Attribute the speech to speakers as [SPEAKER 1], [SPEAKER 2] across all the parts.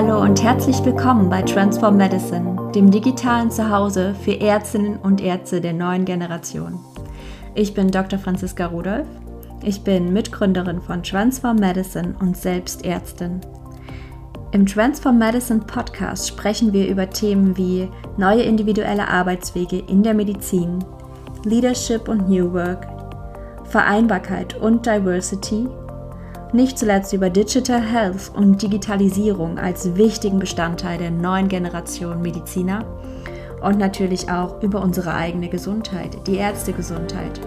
[SPEAKER 1] Hallo und herzlich willkommen bei Transform Medicine, dem digitalen Zuhause für Ärztinnen und Ärzte der neuen Generation. Ich bin Dr. Franziska Rudolph. Ich bin Mitgründerin von Transform Medicine und selbst Ärztin. Im Transform Medicine Podcast sprechen wir über Themen wie neue individuelle Arbeitswege in der Medizin, Leadership und New Work, Vereinbarkeit und Diversity nicht zuletzt über Digital Health und Digitalisierung als wichtigen Bestandteil der neuen Generation Mediziner und natürlich auch über unsere eigene Gesundheit, die Ärztegesundheit.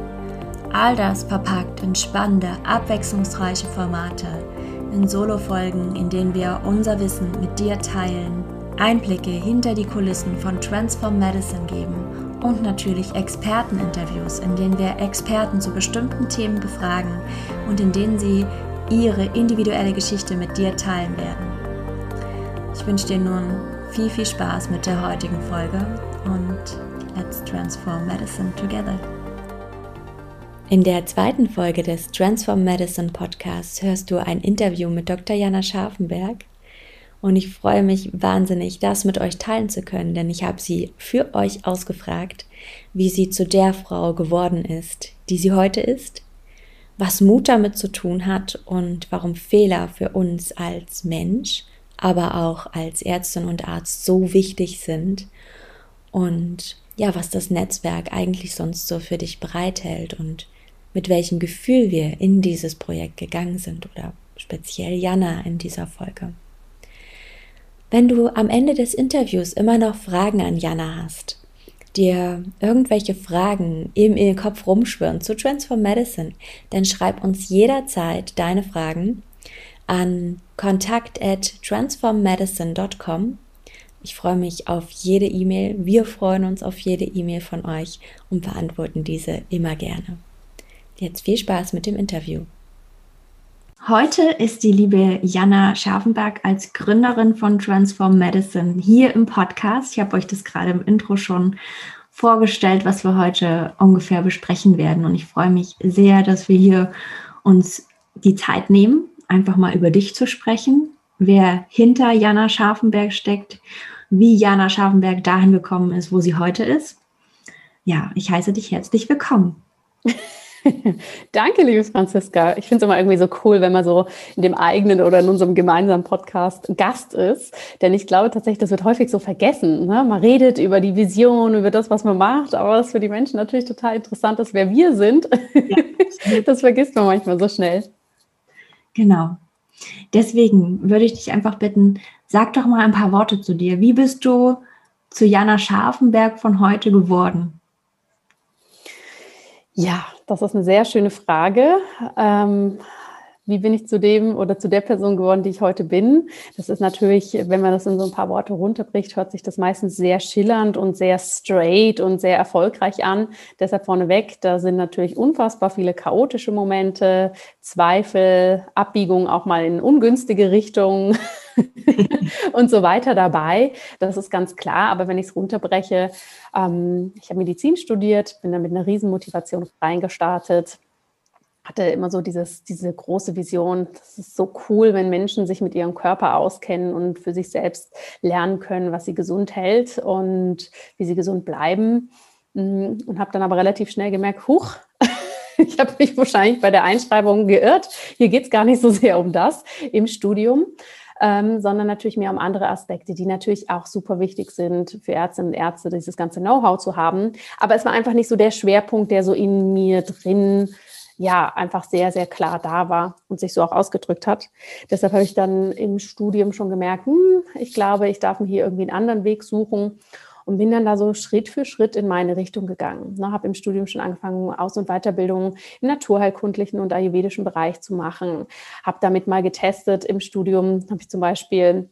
[SPEAKER 1] All das verpackt in spannende, abwechslungsreiche Formate, in Solo-Folgen, in denen wir unser Wissen mit dir teilen, Einblicke hinter die Kulissen von Transform Medicine geben und natürlich Experteninterviews, in denen wir Experten zu bestimmten Themen befragen und in denen sie ihre individuelle Geschichte mit dir teilen werden. Ich wünsche dir nun viel, viel Spaß mit der heutigen Folge und let's transform medicine together. In der zweiten Folge des Transform Medicine Podcasts hörst du ein Interview mit Dr. Jana Scharfenberg und ich freue mich wahnsinnig, das mit euch teilen zu können, denn ich habe sie für euch ausgefragt, wie sie zu der Frau geworden ist, die sie heute ist was Mut damit zu tun hat und warum Fehler für uns als Mensch, aber auch als Ärztin und Arzt so wichtig sind und ja, was das Netzwerk eigentlich sonst so für dich bereithält und mit welchem Gefühl wir in dieses Projekt gegangen sind oder speziell Jana in dieser Folge. Wenn du am Ende des Interviews immer noch Fragen an Jana hast, dir irgendwelche Fragen in den Kopf rumschwirren zu Transform Medicine, dann schreib uns jederzeit deine Fragen an kontakt at transformmedicine.com. Ich freue mich auf jede E-Mail. Wir freuen uns auf jede E-Mail von euch und beantworten diese immer gerne. Jetzt viel Spaß mit dem Interview. Heute ist die liebe Jana Scharfenberg als Gründerin von Transform Medicine hier im Podcast. Ich habe euch das gerade im Intro schon vorgestellt, was wir heute ungefähr besprechen werden. Und ich freue mich sehr, dass wir hier uns die Zeit nehmen, einfach mal über dich zu sprechen, wer hinter Jana Scharfenberg steckt, wie Jana Scharfenberg dahin gekommen ist, wo sie heute ist. Ja, ich heiße dich herzlich willkommen.
[SPEAKER 2] Danke, liebe Franziska. Ich finde es immer irgendwie so cool, wenn man so in dem eigenen oder in unserem gemeinsamen Podcast Gast ist. Denn ich glaube tatsächlich, das wird häufig so vergessen. Ne? Man redet über die Vision, über das, was man macht, aber was für die Menschen natürlich total interessant ist, wer wir sind. Ja. das vergisst man manchmal so schnell.
[SPEAKER 1] Genau. Deswegen würde ich dich einfach bitten, sag doch mal ein paar Worte zu dir. Wie bist du zu Jana Scharfenberg von heute geworden?
[SPEAKER 2] Ja, das ist eine sehr schöne Frage. Ähm, wie bin ich zu dem oder zu der Person geworden, die ich heute bin? Das ist natürlich, wenn man das in so ein paar Worte runterbricht, hört sich das meistens sehr schillernd und sehr straight und sehr erfolgreich an. Deshalb vorneweg, da sind natürlich unfassbar viele chaotische Momente, Zweifel, Abbiegungen auch mal in ungünstige Richtungen und so weiter dabei. Das ist ganz klar. Aber wenn ich es runterbreche, ähm, ich habe Medizin studiert, bin da mit einer Riesenmotivation reingestartet hatte immer so dieses, diese große Vision, das ist so cool, wenn Menschen sich mit ihrem Körper auskennen und für sich selbst lernen können, was sie gesund hält und wie sie gesund bleiben. Mm, und habe dann aber relativ schnell gemerkt, huch, ich habe mich wahrscheinlich bei der Einschreibung geirrt. Hier geht es gar nicht so sehr um das im Studium. Ähm, sondern natürlich mehr um andere Aspekte, die natürlich auch super wichtig sind für Ärztinnen und Ärzte, dieses ganze Know-how zu haben. Aber es war einfach nicht so der Schwerpunkt, der so in mir drin ja einfach sehr, sehr klar da war und sich so auch ausgedrückt hat. Deshalb habe ich dann im Studium schon gemerkt, hm, ich glaube, ich darf mir hier irgendwie einen anderen Weg suchen und bin dann da so Schritt für Schritt in meine Richtung gegangen. Ne, habe im Studium schon angefangen, Aus- und Weiterbildung im naturheilkundlichen und ayurvedischen Bereich zu machen. Habe damit mal getestet im Studium, habe ich zum Beispiel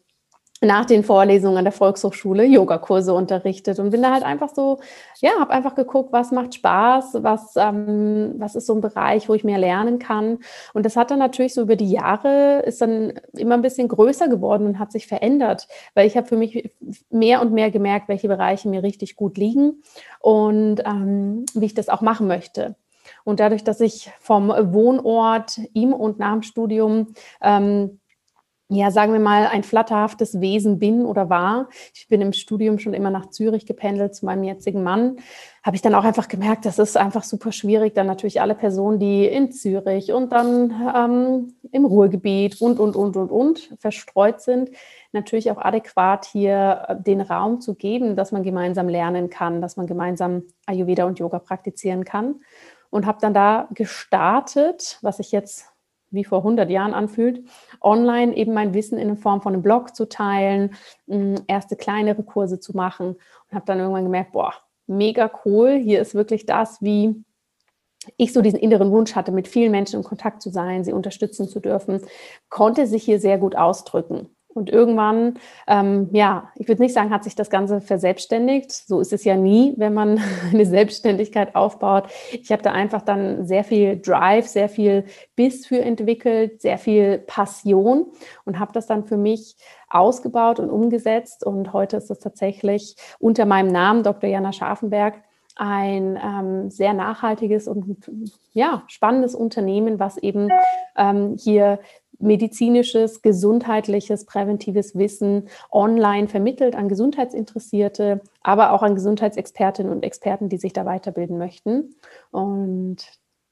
[SPEAKER 2] nach den Vorlesungen an der Volkshochschule Yogakurse unterrichtet und bin da halt einfach so, ja, habe einfach geguckt, was macht Spaß, was, ähm, was ist so ein Bereich, wo ich mehr lernen kann. Und das hat dann natürlich so über die Jahre, ist dann immer ein bisschen größer geworden und hat sich verändert, weil ich habe für mich mehr und mehr gemerkt, welche Bereiche mir richtig gut liegen und ähm, wie ich das auch machen möchte. Und dadurch, dass ich vom Wohnort im und nach dem Studium ähm, ja, sagen wir mal, ein flatterhaftes Wesen bin oder war. Ich bin im Studium schon immer nach Zürich gependelt zu meinem jetzigen Mann. Habe ich dann auch einfach gemerkt, das ist einfach super schwierig, dann natürlich alle Personen, die in Zürich und dann ähm, im Ruhrgebiet und, und, und, und, und verstreut sind, natürlich auch adäquat hier äh, den Raum zu geben, dass man gemeinsam lernen kann, dass man gemeinsam Ayurveda und Yoga praktizieren kann. Und habe dann da gestartet, was ich jetzt wie vor 100 Jahren anfühlt, online eben mein Wissen in Form von einem Blog zu teilen, mm, erste kleinere Kurse zu machen und habe dann irgendwann gemerkt, boah, mega cool, hier ist wirklich das, wie ich so diesen inneren Wunsch hatte, mit vielen Menschen in Kontakt zu sein, sie unterstützen zu dürfen, konnte sich hier sehr gut ausdrücken. Und irgendwann, ähm, ja, ich würde nicht sagen, hat sich das Ganze verselbstständigt. So ist es ja nie, wenn man eine Selbstständigkeit aufbaut. Ich habe da einfach dann sehr viel Drive, sehr viel Biss für entwickelt, sehr viel Passion und habe das dann für mich ausgebaut und umgesetzt. Und heute ist es tatsächlich unter meinem Namen, Dr. Jana Scharfenberg, ein ähm, sehr nachhaltiges und ja, spannendes Unternehmen, was eben ähm, hier medizinisches, gesundheitliches, präventives Wissen online vermittelt an Gesundheitsinteressierte, aber auch an Gesundheitsexpertinnen und Experten, die sich da weiterbilden möchten. Und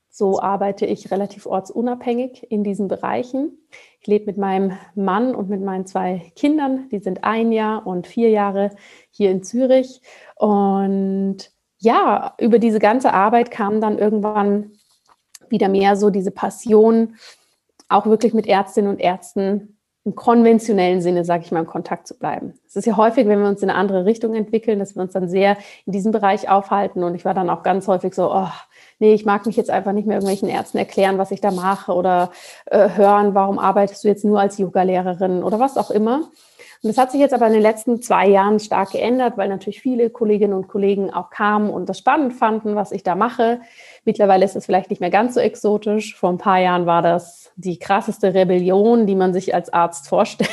[SPEAKER 2] so arbeite ich relativ ortsunabhängig in diesen Bereichen. Ich lebe mit meinem Mann und mit meinen zwei Kindern, die sind ein Jahr und vier Jahre hier in Zürich. Und ja, über diese ganze Arbeit kam dann irgendwann wieder mehr so diese Passion auch wirklich mit Ärztinnen und Ärzten im konventionellen Sinne, sage ich mal, in Kontakt zu bleiben. Es ist ja häufig, wenn wir uns in eine andere Richtung entwickeln, dass wir uns dann sehr in diesem Bereich aufhalten. Und ich war dann auch ganz häufig so, oh, nee, ich mag mich jetzt einfach nicht mehr irgendwelchen Ärzten erklären, was ich da mache oder äh, hören, warum arbeitest du jetzt nur als Yoga-Lehrerin oder was auch immer. Und das hat sich jetzt aber in den letzten zwei Jahren stark geändert, weil natürlich viele Kolleginnen und Kollegen auch kamen und das spannend fanden, was ich da mache. Mittlerweile ist es vielleicht nicht mehr ganz so exotisch. Vor ein paar Jahren war das die krasseste Rebellion, die man sich als Arzt vorstellen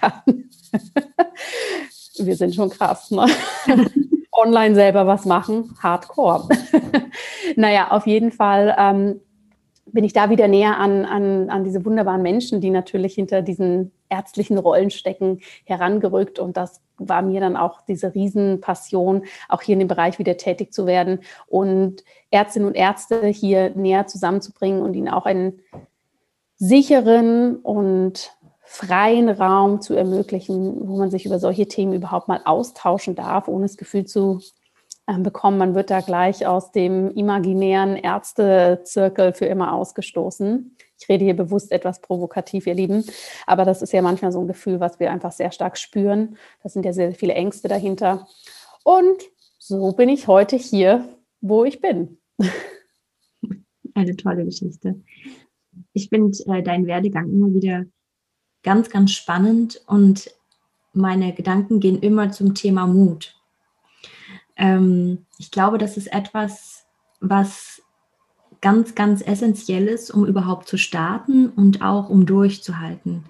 [SPEAKER 2] kann. Wir sind schon krass, ne? Online selber was machen, hardcore. naja, auf jeden Fall ähm, bin ich da wieder näher an, an, an diese wunderbaren Menschen, die natürlich hinter diesen ärztlichen Rollen stecken, herangerückt. Und das war mir dann auch diese Riesenpassion, auch hier in dem Bereich wieder tätig zu werden und Ärztinnen und Ärzte hier näher zusammenzubringen und ihnen auch einen sicheren und freien Raum zu ermöglichen, wo man sich über solche Themen überhaupt mal austauschen darf, ohne das Gefühl zu bekommen, man wird da gleich aus dem imaginären Ärztezirkel für immer ausgestoßen. Ich rede hier bewusst etwas provokativ, ihr Lieben, aber das ist ja manchmal so ein Gefühl, was wir einfach sehr stark spüren. Da sind ja sehr viele Ängste dahinter. Und so bin ich heute hier, wo ich bin.
[SPEAKER 1] Eine tolle Geschichte. Ich finde äh, deinen Werdegang immer wieder ganz, ganz spannend und meine Gedanken gehen immer zum Thema Mut. Ähm, ich glaube, das ist etwas, was ganz, ganz essentiell ist, um überhaupt zu starten und auch um durchzuhalten.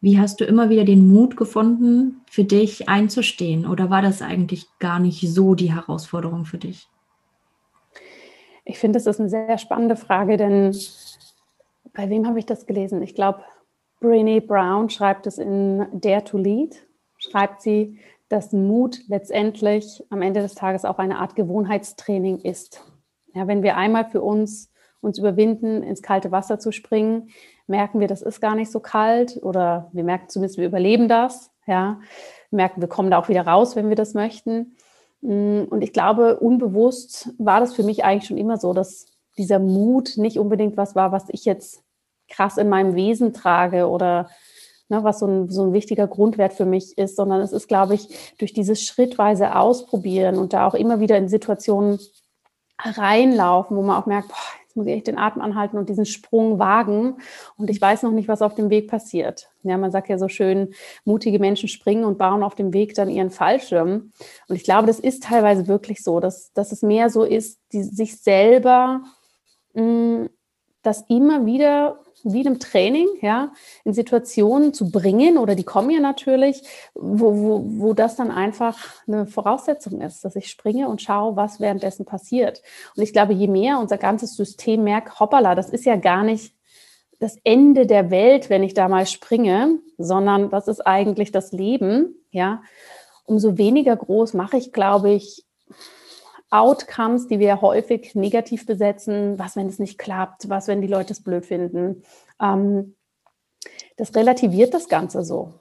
[SPEAKER 1] Wie hast du immer wieder den Mut gefunden, für dich einzustehen? Oder war das eigentlich gar nicht so die Herausforderung für dich?
[SPEAKER 2] Ich finde, das ist eine sehr spannende Frage, denn bei wem habe ich das gelesen? Ich glaube, Brene Brown schreibt es in Dare to Lead, schreibt sie, dass Mut letztendlich am Ende des Tages auch eine Art Gewohnheitstraining ist. Ja, wenn wir einmal für uns uns überwinden, ins kalte Wasser zu springen, merken wir, das ist gar nicht so kalt oder wir merken zumindest, wir überleben das. Ja, wir merken, wir kommen da auch wieder raus, wenn wir das möchten. Mm, und ich glaube, unbewusst war das für mich eigentlich schon immer so, dass dieser Mut nicht unbedingt was war, was ich jetzt krass in meinem Wesen trage oder ne, was so ein, so ein wichtiger Grundwert für mich ist, sondern es ist, glaube ich, durch dieses schrittweise Ausprobieren und da auch immer wieder in Situationen reinlaufen, wo man auch merkt, boah, jetzt muss ich echt den Atem anhalten und diesen Sprung wagen und ich weiß noch nicht, was auf dem Weg passiert. Ja, man sagt ja so schön, mutige Menschen springen und bauen auf dem Weg dann ihren Fallschirm. Und ich glaube, das ist teilweise wirklich so, dass, dass es mehr so ist, die, sich selber mh, mm, das immer wieder wie einem Training, ja, in Situationen zu bringen, oder die kommen ja natürlich, wo, wo, wo das dann einfach eine Voraussetzung ist, dass ich springe und schaue, was währenddessen passiert. Und ich glaube, je mehr unser ganzes System merkt, hoppala, das ist ja gar nicht das Ende der Welt, wenn ich da mal springe, sondern das ist eigentlich das Leben, ja, umso weniger groß mache ich, glaube ich, Outcomes, die wir häufig negativ besetzen. Was, wenn es nicht klappt? Was, wenn die Leute es blöd finden? Ähm, das relativiert das Ganze so.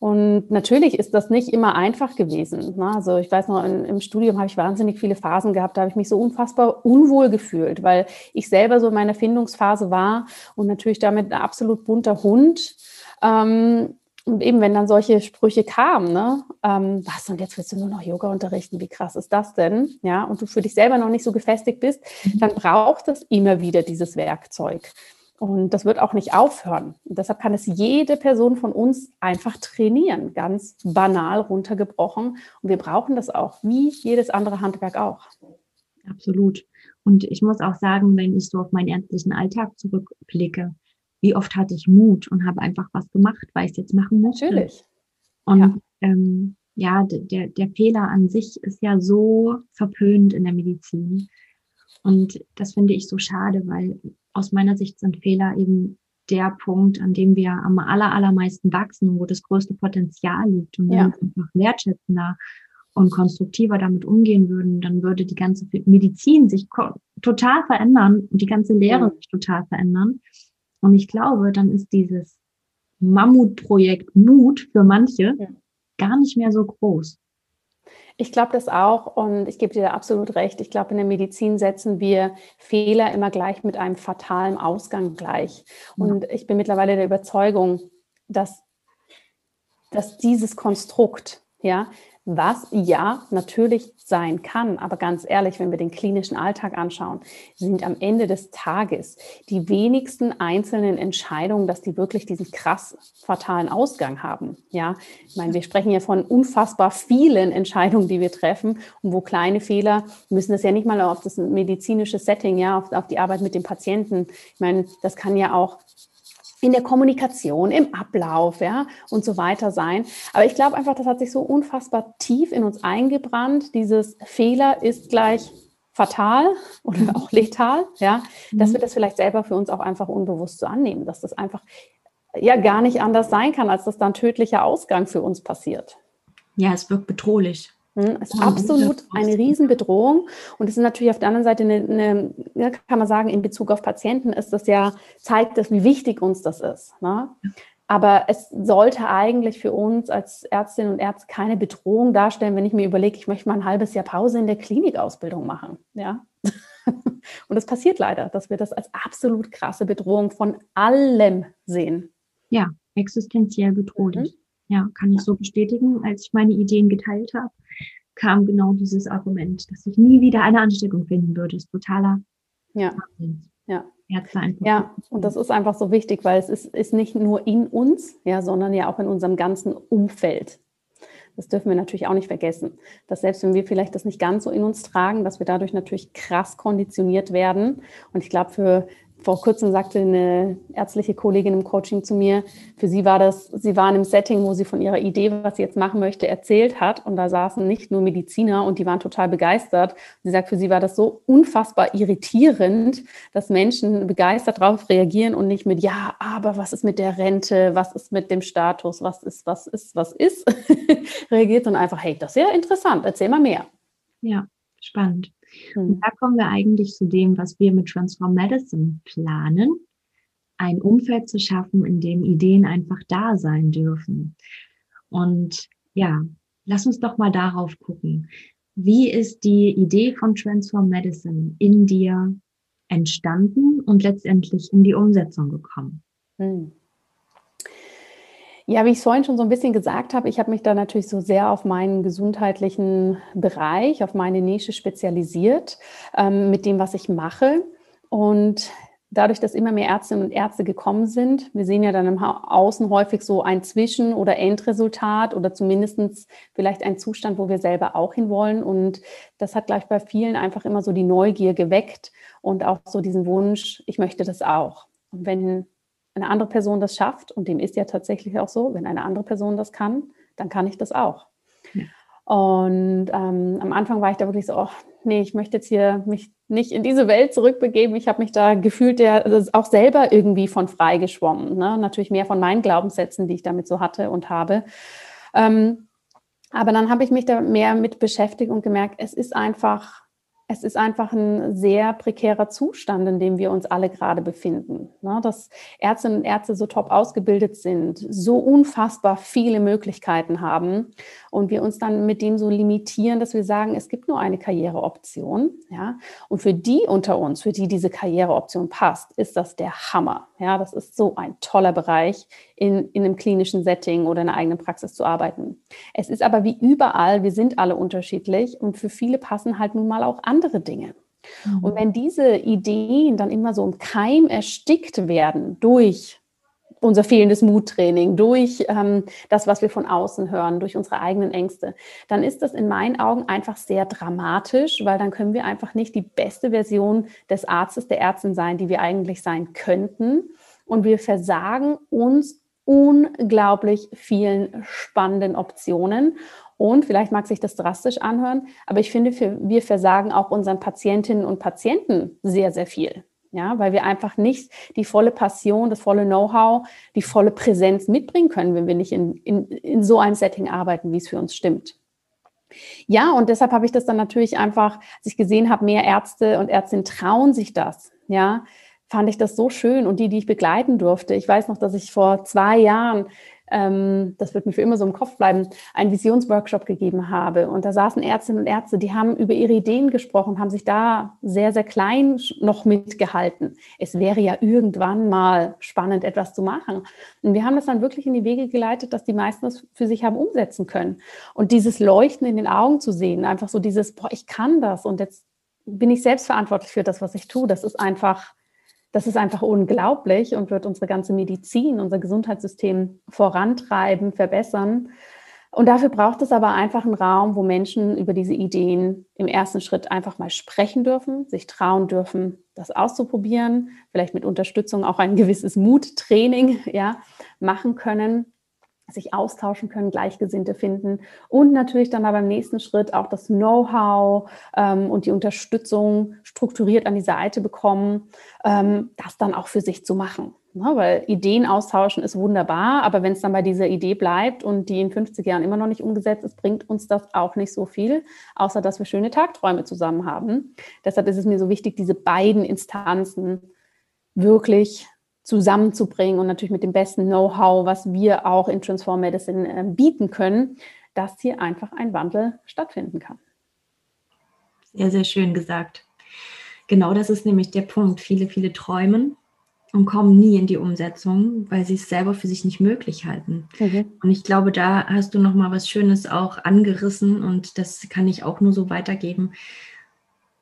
[SPEAKER 2] Und natürlich ist das nicht immer einfach gewesen. Ne? Also ich weiß noch, in, im Studium habe ich wahnsinnig viele Phasen gehabt, da habe ich mich so unfassbar unwohl gefühlt, weil ich selber so in meiner Findungsphase war und natürlich damit ein absolut bunter Hund. Ähm, eben, wenn dann solche Sprüche kamen, ne, ähm, was, und jetzt willst du nur noch Yoga unterrichten, wie krass ist das denn? Ja, und du für dich selber noch nicht so gefestigt bist, mhm. dann braucht es immer wieder dieses Werkzeug. Und das wird auch nicht aufhören. Und deshalb kann es jede Person von uns einfach trainieren, ganz banal runtergebrochen. Und wir brauchen das auch, wie jedes andere Handwerk auch.
[SPEAKER 1] Absolut. Und ich muss auch sagen, wenn ich so auf meinen ärztlichen Alltag zurückblicke, wie oft hatte ich Mut und habe einfach was gemacht, weil ich es jetzt machen musste.
[SPEAKER 2] Natürlich.
[SPEAKER 1] Und ja, ähm, ja der, der Fehler an sich ist ja so verpönt in der Medizin. Und das finde ich so schade, weil aus meiner Sicht sind Fehler eben der Punkt, an dem wir am aller, allermeisten wachsen, wo das größte Potenzial liegt. Und wenn ja. wir einfach wertschätzender und konstruktiver damit umgehen würden, dann würde die ganze Medizin sich total verändern und die ganze Lehre ja. sich total verändern. Und ich glaube, dann ist dieses Mammutprojekt Mut für manche ja. gar nicht mehr so groß.
[SPEAKER 2] Ich glaube das auch und ich gebe dir da absolut recht. Ich glaube, in der Medizin setzen wir Fehler immer gleich mit einem fatalen Ausgang gleich. Und ich bin mittlerweile der Überzeugung, dass, dass dieses Konstrukt, ja, was ja natürlich sein kann. Aber ganz ehrlich, wenn wir den klinischen Alltag anschauen, sind am Ende des Tages die wenigsten einzelnen Entscheidungen, dass die wirklich diesen krass fatalen Ausgang haben. Ja, ich meine, wir sprechen ja von unfassbar vielen Entscheidungen, die wir treffen und wo kleine Fehler müssen das ja nicht mal auf das medizinische Setting, ja, auf, auf die Arbeit mit dem Patienten. Ich meine, das kann ja auch in der Kommunikation, im Ablauf, ja, und so weiter sein. Aber ich glaube einfach, das hat sich so unfassbar tief in uns eingebrannt. Dieses Fehler ist gleich fatal oder mhm. auch letal, ja, dass mhm. wir das vielleicht selber für uns auch einfach unbewusst so annehmen, dass das einfach ja gar nicht anders sein kann, als dass dann tödlicher Ausgang für uns passiert.
[SPEAKER 1] Ja, es wirkt bedrohlich.
[SPEAKER 2] Hm, ist oh, absolut eine Riesenbedrohung. Und es ist natürlich auf der anderen Seite eine, eine, kann man sagen, in Bezug auf Patienten ist das ja, zeigt das, wie wichtig uns das ist. Ne? Aber es sollte eigentlich für uns als Ärztinnen und Ärzte keine Bedrohung darstellen, wenn ich mir überlege, ich möchte mal ein halbes Jahr Pause in der Klinikausbildung machen. Ja? Und es passiert leider, dass wir das als absolut krasse Bedrohung von allem sehen.
[SPEAKER 1] Ja, existenziell bedrohlich. Mhm. Ja, kann ich so bestätigen. Als ich meine Ideen geteilt habe, kam genau dieses Argument, dass ich nie wieder eine Ansteckung finden würde. Das ist totaler
[SPEAKER 2] ja. Wahnsinn. Ja. Ja, und das ist einfach so wichtig, weil es ist, ist nicht nur in uns, ja, sondern ja auch in unserem ganzen Umfeld. Das dürfen wir natürlich auch nicht vergessen, dass selbst wenn wir vielleicht das nicht ganz so in uns tragen, dass wir dadurch natürlich krass konditioniert werden. Und ich glaube, für vor kurzem sagte eine ärztliche Kollegin im Coaching zu mir, für sie war das, sie war in einem Setting, wo sie von ihrer Idee, was sie jetzt machen möchte, erzählt hat. Und da saßen nicht nur Mediziner und die waren total begeistert. Sie sagt, für sie war das so unfassbar irritierend, dass Menschen begeistert darauf reagieren und nicht mit, ja, aber was ist mit der Rente? Was ist mit dem Status? Was ist, was ist, was ist? reagiert, sondern einfach, hey, das ist ja interessant, erzähl mal mehr.
[SPEAKER 1] Ja, spannend. Und da kommen wir eigentlich zu dem, was wir mit Transform Medicine planen, ein Umfeld zu schaffen, in dem Ideen einfach da sein dürfen. Und ja, lass uns doch mal darauf gucken. Wie ist die Idee von Transform Medicine in dir entstanden und letztendlich in die Umsetzung gekommen? Hm.
[SPEAKER 2] Ja, wie ich es vorhin schon so ein bisschen gesagt habe, ich habe mich da natürlich so sehr auf meinen gesundheitlichen Bereich, auf meine Nische spezialisiert ähm, mit dem, was ich mache. Und dadurch, dass immer mehr Ärztinnen und Ärzte gekommen sind, wir sehen ja dann im Außen häufig so ein Zwischen- oder Endresultat oder zumindest vielleicht ein Zustand, wo wir selber auch hinwollen. Und das hat gleich bei vielen einfach immer so die Neugier geweckt und auch so diesen Wunsch, ich möchte das auch. Und wenn eine andere Person das schafft, und dem ist ja tatsächlich auch so, wenn eine andere Person das kann, dann kann ich das auch. Ja. Und ähm, am Anfang war ich da wirklich so, oh, nee, ich möchte jetzt hier mich nicht in diese Welt zurückbegeben. Ich habe mich da gefühlt der, also auch selber irgendwie von frei geschwommen. Ne? Natürlich mehr von meinen Glaubenssätzen, die ich damit so hatte und habe. Ähm, aber dann habe ich mich da mehr mit beschäftigt und gemerkt, es ist einfach es ist einfach ein sehr prekärer Zustand, in dem wir uns alle gerade befinden. Ne? Dass Ärztinnen und Ärzte so top ausgebildet sind, so unfassbar viele Möglichkeiten haben und wir uns dann mit dem so limitieren, dass wir sagen, es gibt nur eine Karriereoption. Ja? Und für die unter uns, für die diese Karriereoption passt, ist das der Hammer. Ja? Das ist so ein toller Bereich, in, in einem klinischen Setting oder in einer eigenen Praxis zu arbeiten. Es ist aber wie überall, wir sind alle unterschiedlich und für viele passen halt nun mal auch andere Dinge. Mhm. Und wenn diese Ideen dann immer so im Keim erstickt werden durch unser fehlendes Muttraining, durch ähm, das, was wir von außen hören, durch unsere eigenen Ängste, dann ist das in meinen Augen einfach sehr dramatisch, weil dann können wir einfach nicht die beste Version des Arztes, der Ärztin sein, die wir eigentlich sein könnten. Und wir versagen uns unglaublich vielen spannenden Optionen. Und vielleicht mag sich das drastisch anhören, aber ich finde, wir versagen auch unseren Patientinnen und Patienten sehr, sehr viel. Ja, weil wir einfach nicht die volle Passion, das volle Know-how, die volle Präsenz mitbringen können, wenn wir nicht in, in, in so einem Setting arbeiten, wie es für uns stimmt. Ja, und deshalb habe ich das dann natürlich einfach, als ich gesehen habe, mehr Ärzte und Ärztinnen trauen sich das. Ja, fand ich das so schön und die, die ich begleiten durfte. Ich weiß noch, dass ich vor zwei Jahren, ähm, das wird mir für immer so im Kopf bleiben, einen Visionsworkshop gegeben habe. Und da saßen Ärztinnen und Ärzte, die haben über ihre Ideen gesprochen, haben sich da sehr, sehr klein noch mitgehalten. Es wäre ja irgendwann mal spannend, etwas zu machen. Und wir haben das dann wirklich in die Wege geleitet, dass die meisten das für sich haben umsetzen können. Und dieses Leuchten in den Augen zu sehen, einfach so dieses, boah, ich kann das und jetzt bin ich selbst verantwortlich für das, was ich tue. Das ist einfach das ist einfach unglaublich und wird unsere ganze Medizin, unser Gesundheitssystem vorantreiben, verbessern. Und dafür braucht es aber einfach einen Raum, wo Menschen über diese Ideen im ersten Schritt einfach mal sprechen dürfen, sich trauen dürfen, das auszuprobieren, vielleicht mit Unterstützung auch ein gewisses Muttraining ja, machen können sich austauschen können, Gleichgesinnte finden und natürlich dann aber im nächsten Schritt auch das Know-how ähm, und die Unterstützung strukturiert an die Seite bekommen, ähm, das dann auch für sich zu machen. Ne? Weil Ideen austauschen ist wunderbar, aber wenn es dann bei dieser Idee bleibt und die in 50 Jahren immer noch nicht umgesetzt ist, bringt uns das auch nicht so viel, außer dass wir schöne Tagträume zusammen haben. Deshalb ist es mir so wichtig, diese beiden Instanzen wirklich zusammenzubringen und natürlich mit dem besten Know-how, was wir auch in Transform Medicine äh, bieten können, dass hier einfach ein Wandel stattfinden kann.
[SPEAKER 1] Sehr, sehr schön gesagt. Genau das ist nämlich der Punkt. Viele, viele träumen und kommen nie in die Umsetzung, weil sie es selber für sich nicht möglich halten. Mhm. Und ich glaube, da hast du noch mal was Schönes auch angerissen und das kann ich auch nur so weitergeben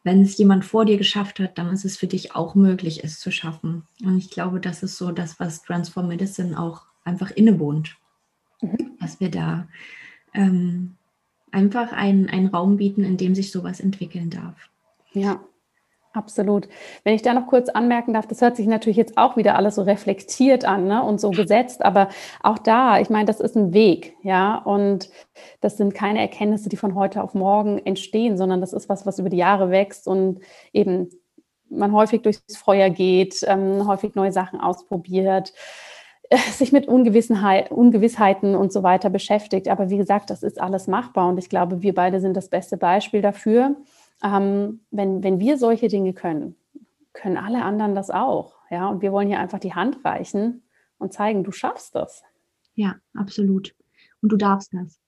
[SPEAKER 1] wenn es jemand vor dir geschafft hat, dann ist es für dich auch möglich, es zu schaffen. Und ich glaube, das ist so das, was Transform Medicine auch einfach innewohnt. Mhm. Dass wir da ähm, einfach einen, einen Raum bieten, in dem sich sowas entwickeln darf.
[SPEAKER 2] Ja, Absolut. Wenn ich da noch kurz anmerken darf, das hört sich natürlich jetzt auch wieder alles so reflektiert an ne, und so gesetzt, aber auch da, ich meine, das ist ein Weg, ja, und das sind keine Erkenntnisse, die von heute auf morgen entstehen, sondern das ist was, was über die Jahre wächst und eben man häufig durchs Feuer geht, ähm, häufig neue Sachen ausprobiert, äh, sich mit Ungewissheiten und so weiter beschäftigt. Aber wie gesagt, das ist alles machbar und ich glaube, wir beide sind das beste Beispiel dafür ähm, wenn, wenn wir solche Dinge können, können alle anderen das auch. Ja, und wir wollen hier einfach die Hand reichen und zeigen, du schaffst das.
[SPEAKER 1] Ja, absolut. Und du darfst das.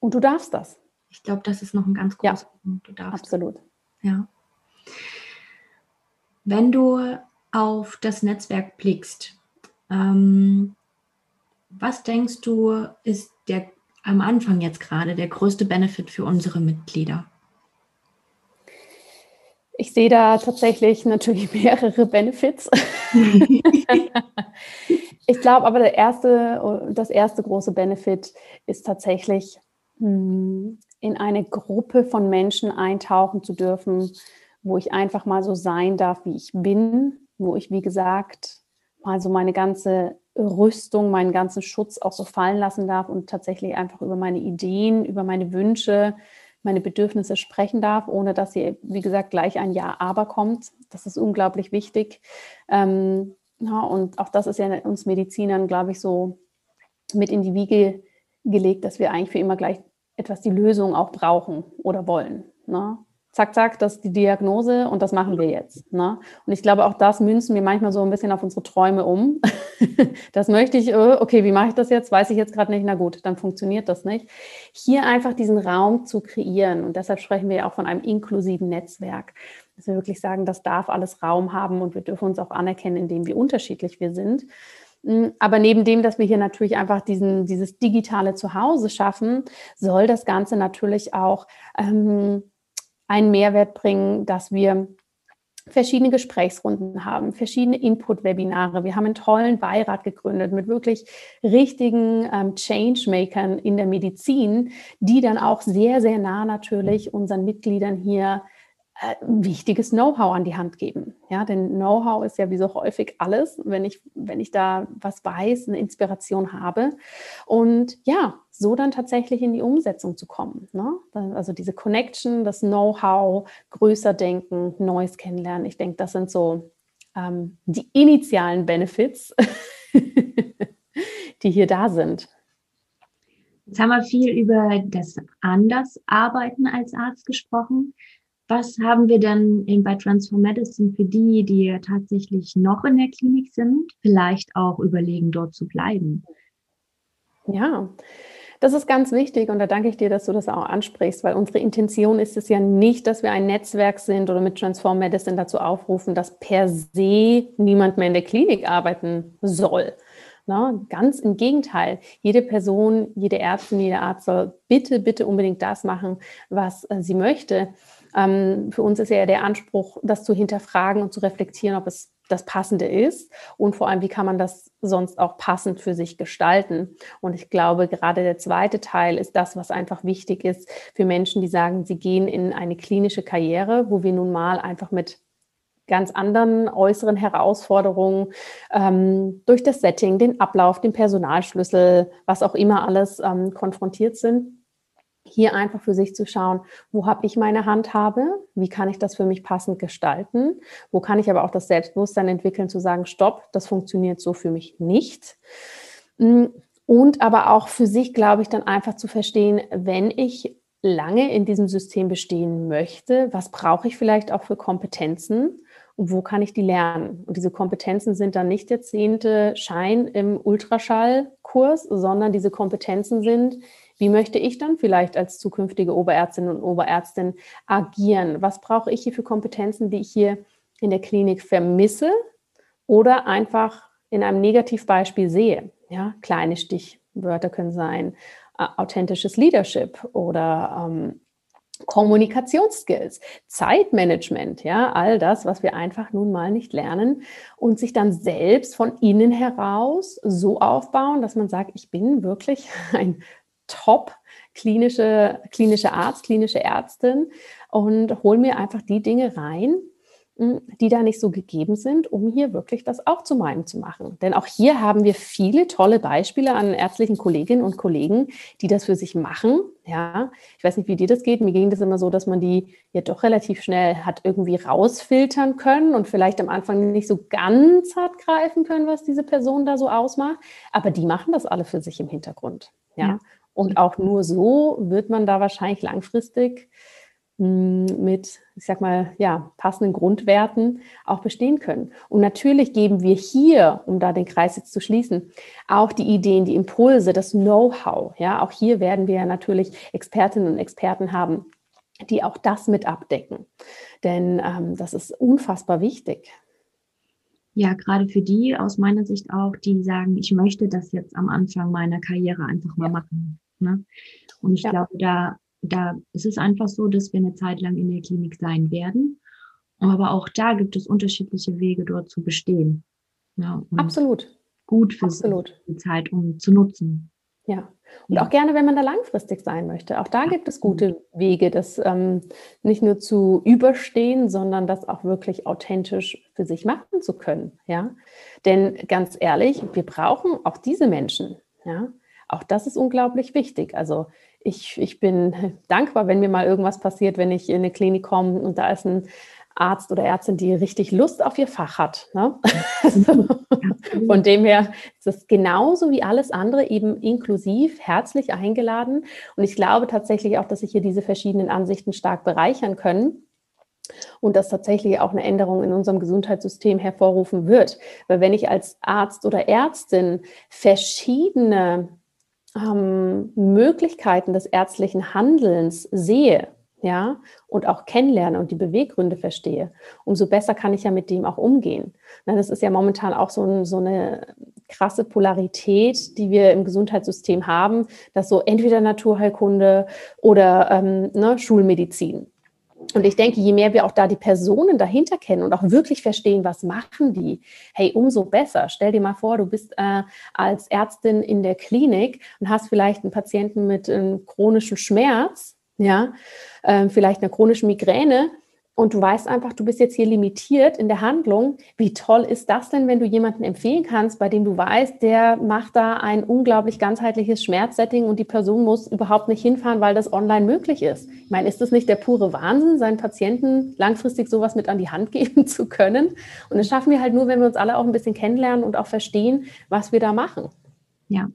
[SPEAKER 2] Und du darfst das.
[SPEAKER 1] Ich glaube, das ist noch ein ganz großer ja, Punkt.
[SPEAKER 2] Du darfst. Absolut.
[SPEAKER 1] Ja. Wenn du auf das Netzwerk blickst, ähm, was denkst du, ist der am Anfang jetzt gerade der größte Benefit für unsere Mitglieder?
[SPEAKER 2] Ich sehe da tatsächlich natürlich mehrere Benefits. ich glaube aber, der erste, das erste große Benefit ist tatsächlich, hm, in eine Gruppe von Menschen eintauchen zu dürfen, wo ich einfach mal so sein darf, wie ich bin, wo ich, wie gesagt, mal so meine ganze Rüstung, meinen ganzen Schutz auch so fallen lassen darf und tatsächlich einfach über meine Ideen, über meine Wünsche, meine Bedürfnisse sprechen darf, ohne dass sie, wie gesagt, gleich ein Ja, aber kommt. Das ist unglaublich wichtig. Ähm, ja, und auch das ist ja uns Medizinern, glaube ich, so mit in die Wiege gelegt, dass wir eigentlich für immer gleich etwas die Lösung auch brauchen oder wollen. Ne? Zack, zack, das ist die Diagnose und das machen wir jetzt. Ne? Und ich glaube, auch das münzen wir manchmal so ein bisschen auf unsere Träume um. das möchte ich, äh, okay, wie mache ich das jetzt? Weiß ich jetzt gerade nicht, na gut, dann funktioniert das nicht. Hier einfach diesen Raum zu kreieren und deshalb sprechen wir ja auch von einem inklusiven Netzwerk. Dass wir wirklich sagen, das darf alles Raum haben und wir dürfen uns auch anerkennen, indem wir unterschiedlich wir sind. Hm, aber neben dem, dass wir hier natürlich einfach diesen, dieses digitale Zuhause schaffen, soll das Ganze natürlich auch ähm, einen Mehrwert bringen, dass wir verschiedene Gesprächsrunden haben, verschiedene Input-Webinare. Wir haben einen tollen Beirat gegründet mit wirklich richtigen ähm, Changemakern in der Medizin, die dann auch sehr, sehr nah natürlich unseren Mitgliedern hier wichtiges Know-how an die Hand geben. Ja, denn Know-how ist ja wie so häufig alles, wenn ich, wenn ich da was weiß, eine Inspiration habe. Und ja, so dann tatsächlich in die Umsetzung zu kommen. Ne? Also diese Connection, das Know-how, größer denken, Neues kennenlernen. Ich denke, das sind so ähm, die initialen Benefits, die hier da sind.
[SPEAKER 1] Jetzt haben wir viel über das Andersarbeiten als Arzt gesprochen. Was haben wir denn bei Transform Medicine für die, die tatsächlich noch in der Klinik sind, vielleicht auch überlegen, dort zu bleiben?
[SPEAKER 2] Ja, das ist ganz wichtig und da danke ich dir, dass du das auch ansprichst, weil unsere Intention ist es ja nicht, dass wir ein Netzwerk sind oder mit Transform Medicine dazu aufrufen, dass per se niemand mehr in der Klinik arbeiten soll. Na, ganz im Gegenteil. Jede Person, jede Ärztin, jeder Arzt soll bitte, bitte unbedingt das machen, was äh, sie möchte. Ähm, für uns ist ja der Anspruch, das zu hinterfragen und zu reflektieren, ob es das Passende ist und vor allem, wie kann man das sonst auch passend für sich gestalten. Und ich glaube, gerade der zweite Teil ist das, was einfach wichtig ist für Menschen, die sagen, sie gehen in eine klinische Karriere, wo wir nun mal einfach mit ganz anderen äußeren Herausforderungen ähm, durch das Setting, den Ablauf, den Personalschlüssel, was auch immer alles ähm, konfrontiert sind hier einfach für sich zu schauen, wo habe ich meine Handhabe, wie kann ich das für mich passend gestalten, wo kann ich aber auch das Selbstbewusstsein entwickeln, zu sagen, stopp, das funktioniert so für mich nicht. Mm, und aber auch für sich, glaube ich, dann einfach zu verstehen, wenn ich lange in diesem System bestehen möchte, was brauche ich vielleicht auch für Kompetenzen und wo kann ich die lernen? Und diese Kompetenzen sind dann nicht der zehnte Schein im Ultraschallkurs, sondern diese Kompetenzen sind, wie möchte ich dann vielleicht als zukünftige Oberärztin und Oberärztin agieren? Was brauche ich hier für Kompetenzen, die ich hier in der Klinik vermisse oder einfach in einem Negativbeispiel sehe? Ja, kleine Stichwörter können sein, äh, authentisches Leadership oder ähm, Kommunikationsskills, Zeitmanagement, ja, all das, was wir einfach nun mal nicht lernen und sich dann selbst von innen heraus so aufbauen, dass man sagt, ich bin wirklich ein top klinische, klinische Arzt, klinische Ärztin und hol mir einfach die Dinge rein, hm, die da nicht so gegeben sind, um hier wirklich das auch zu meinem zu machen. Denn auch hier haben wir viele tolle Beispiele an ärztlichen Kolleginnen und Kollegen, die das für sich machen. Ja, ich weiß nicht, wie dir das geht. Mir ging das immer so, dass man die ja doch relativ schnell hat irgendwie rausfiltern können und vielleicht am Anfang nicht so ganz hat greifen können, was diese Person da so ausmacht. Aber die machen das alle für sich im Hintergrund. Ja. ja. Und auch nur so wird man da wahrscheinlich langfristig hm, mit, ich sag mal, ja, passenden Grundwerten auch bestehen können. Und natürlich geben wir hier, um da den Kreis jetzt zu schließen, auch die Ideen, die Impulse, das Know-how. Ja, auch hier werden wir natürlich Expertinnen und Experten haben, die auch das mit abdecken. Denn ähm, das ist unfassbar wichtig.
[SPEAKER 1] Ja, gerade für die aus meiner Sicht auch, die sagen, ich möchte das jetzt am Anfang meiner Karriere einfach mal machen. Ne? Und ich ja. glaube, da, da ist es einfach so, dass wir eine Zeit lang in der Klinik sein werden. Aber auch da gibt es unterschiedliche Wege, dort zu bestehen.
[SPEAKER 2] Ja, Absolut.
[SPEAKER 1] Gut für Absolut. die Zeit, um zu nutzen.
[SPEAKER 2] Ja, und ja. auch gerne, wenn man da langfristig sein möchte. Auch da gibt es gute Wege, das ähm, nicht nur zu überstehen, sondern das auch wirklich authentisch für sich machen zu können. Ja, denn ganz ehrlich, wir brauchen auch diese Menschen. Ja, auch das ist unglaublich wichtig. Also ich, ich bin dankbar, wenn mir mal irgendwas passiert, wenn ich in eine Klinik komme und da ist ein Arzt oder Ärztin, die richtig Lust auf ihr Fach hat. Ne? Von dem her ist es genauso wie alles andere eben inklusiv, herzlich eingeladen. Und ich glaube tatsächlich auch, dass sich hier diese verschiedenen Ansichten stark bereichern können und das tatsächlich auch eine Änderung in unserem Gesundheitssystem hervorrufen wird. Weil wenn ich als Arzt oder Ärztin verschiedene ähm, Möglichkeiten des ärztlichen Handelns sehe, ja, und auch kennenlerne und die Beweggründe verstehe, umso besser kann ich ja mit dem auch umgehen. Na, das ist ja momentan auch so, ein, so eine krasse Polarität, die wir im Gesundheitssystem haben, dass so entweder Naturheilkunde oder ähm, ne, Schulmedizin. Und ich denke, je mehr wir auch da die Personen dahinter kennen und auch wirklich verstehen, was machen die, hey, umso besser. Stell dir mal vor, du bist äh, als Ärztin in der Klinik und hast vielleicht einen Patienten mit einem chronischen Schmerz, ja, äh, vielleicht einer chronischen Migräne und du weißt einfach, du bist jetzt hier limitiert in der Handlung. Wie toll ist das denn, wenn du jemanden empfehlen kannst, bei dem du weißt, der macht da ein unglaublich ganzheitliches Schmerzsetting und die Person muss überhaupt nicht hinfahren, weil das online möglich ist. Ich meine, ist das nicht der pure Wahnsinn, seinen Patienten langfristig sowas mit an die Hand geben zu können? Und das schaffen wir halt nur, wenn wir uns alle auch ein bisschen kennenlernen und auch verstehen, was wir da machen.
[SPEAKER 1] Ja,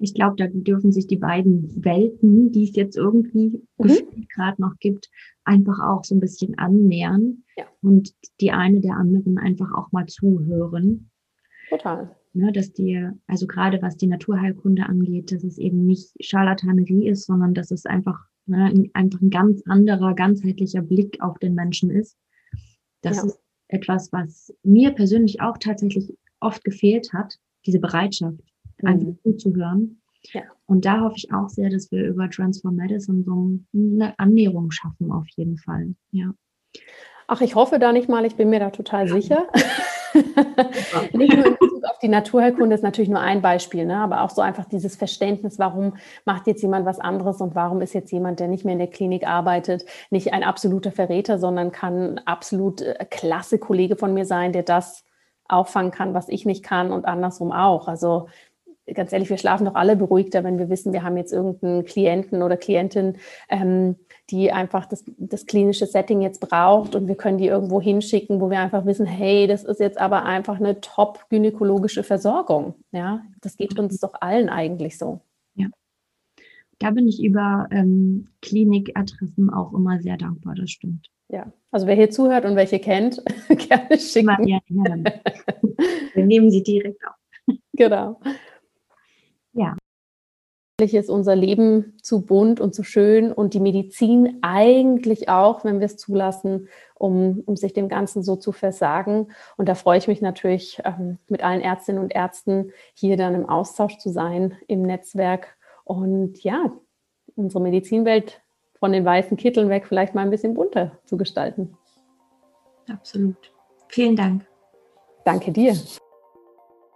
[SPEAKER 1] ich glaube, da dürfen sich die beiden Welten, die es jetzt irgendwie mhm. gerade noch gibt, einfach auch so ein bisschen annähern ja. und die eine der anderen einfach auch mal zuhören.
[SPEAKER 2] Total.
[SPEAKER 1] Ne, dass die, also gerade was die Naturheilkunde angeht, dass es eben nicht Scharlatanerie ist, sondern dass es einfach, ne, einfach ein ganz anderer, ganzheitlicher Blick auf den Menschen ist. Das ja. ist etwas, was mir persönlich auch tatsächlich oft gefehlt hat, diese Bereitschaft, mhm. einfach zuzuhören ja. Und da hoffe ich auch sehr, dass wir über Transform Medicine so eine Annäherung schaffen, auf jeden Fall. Ja.
[SPEAKER 2] Ach, ich hoffe da nicht mal, ich bin mir da total sicher. nicht nur in Bezug auf die Naturheilkunde ist natürlich nur ein Beispiel, ne? aber auch so einfach dieses Verständnis, warum macht jetzt jemand was anderes und warum ist jetzt jemand, der nicht mehr in der Klinik arbeitet, nicht ein absoluter Verräter, sondern kann absolut äh, klasse Kollege von mir sein, der das auffangen kann, was ich nicht kann und andersrum auch. Also ganz ehrlich, wir schlafen doch alle beruhigter, wenn wir wissen, wir haben jetzt irgendeinen Klienten oder Klientin, ähm, die einfach das, das klinische Setting jetzt braucht und wir können die irgendwo hinschicken, wo wir einfach wissen, hey, das ist jetzt aber einfach eine top gynäkologische Versorgung. Ja, das geht uns doch allen eigentlich so.
[SPEAKER 1] Ja. Da bin ich über ähm, Klinikadressen auch immer sehr dankbar, das stimmt.
[SPEAKER 2] Ja, also wer hier zuhört und welche kennt, gerne schicken. Ja, ja.
[SPEAKER 1] Wir nehmen sie direkt auf.
[SPEAKER 2] Genau. Ja. Ist unser Leben zu bunt und zu schön und die Medizin eigentlich auch, wenn wir es zulassen, um, um sich dem Ganzen so zu versagen. Und da freue ich mich natürlich, ähm, mit allen Ärztinnen und Ärzten hier dann im Austausch zu sein, im Netzwerk und ja, unsere Medizinwelt von den weißen Kitteln weg vielleicht mal ein bisschen bunter zu gestalten.
[SPEAKER 1] Absolut. Vielen Dank.
[SPEAKER 2] Danke dir.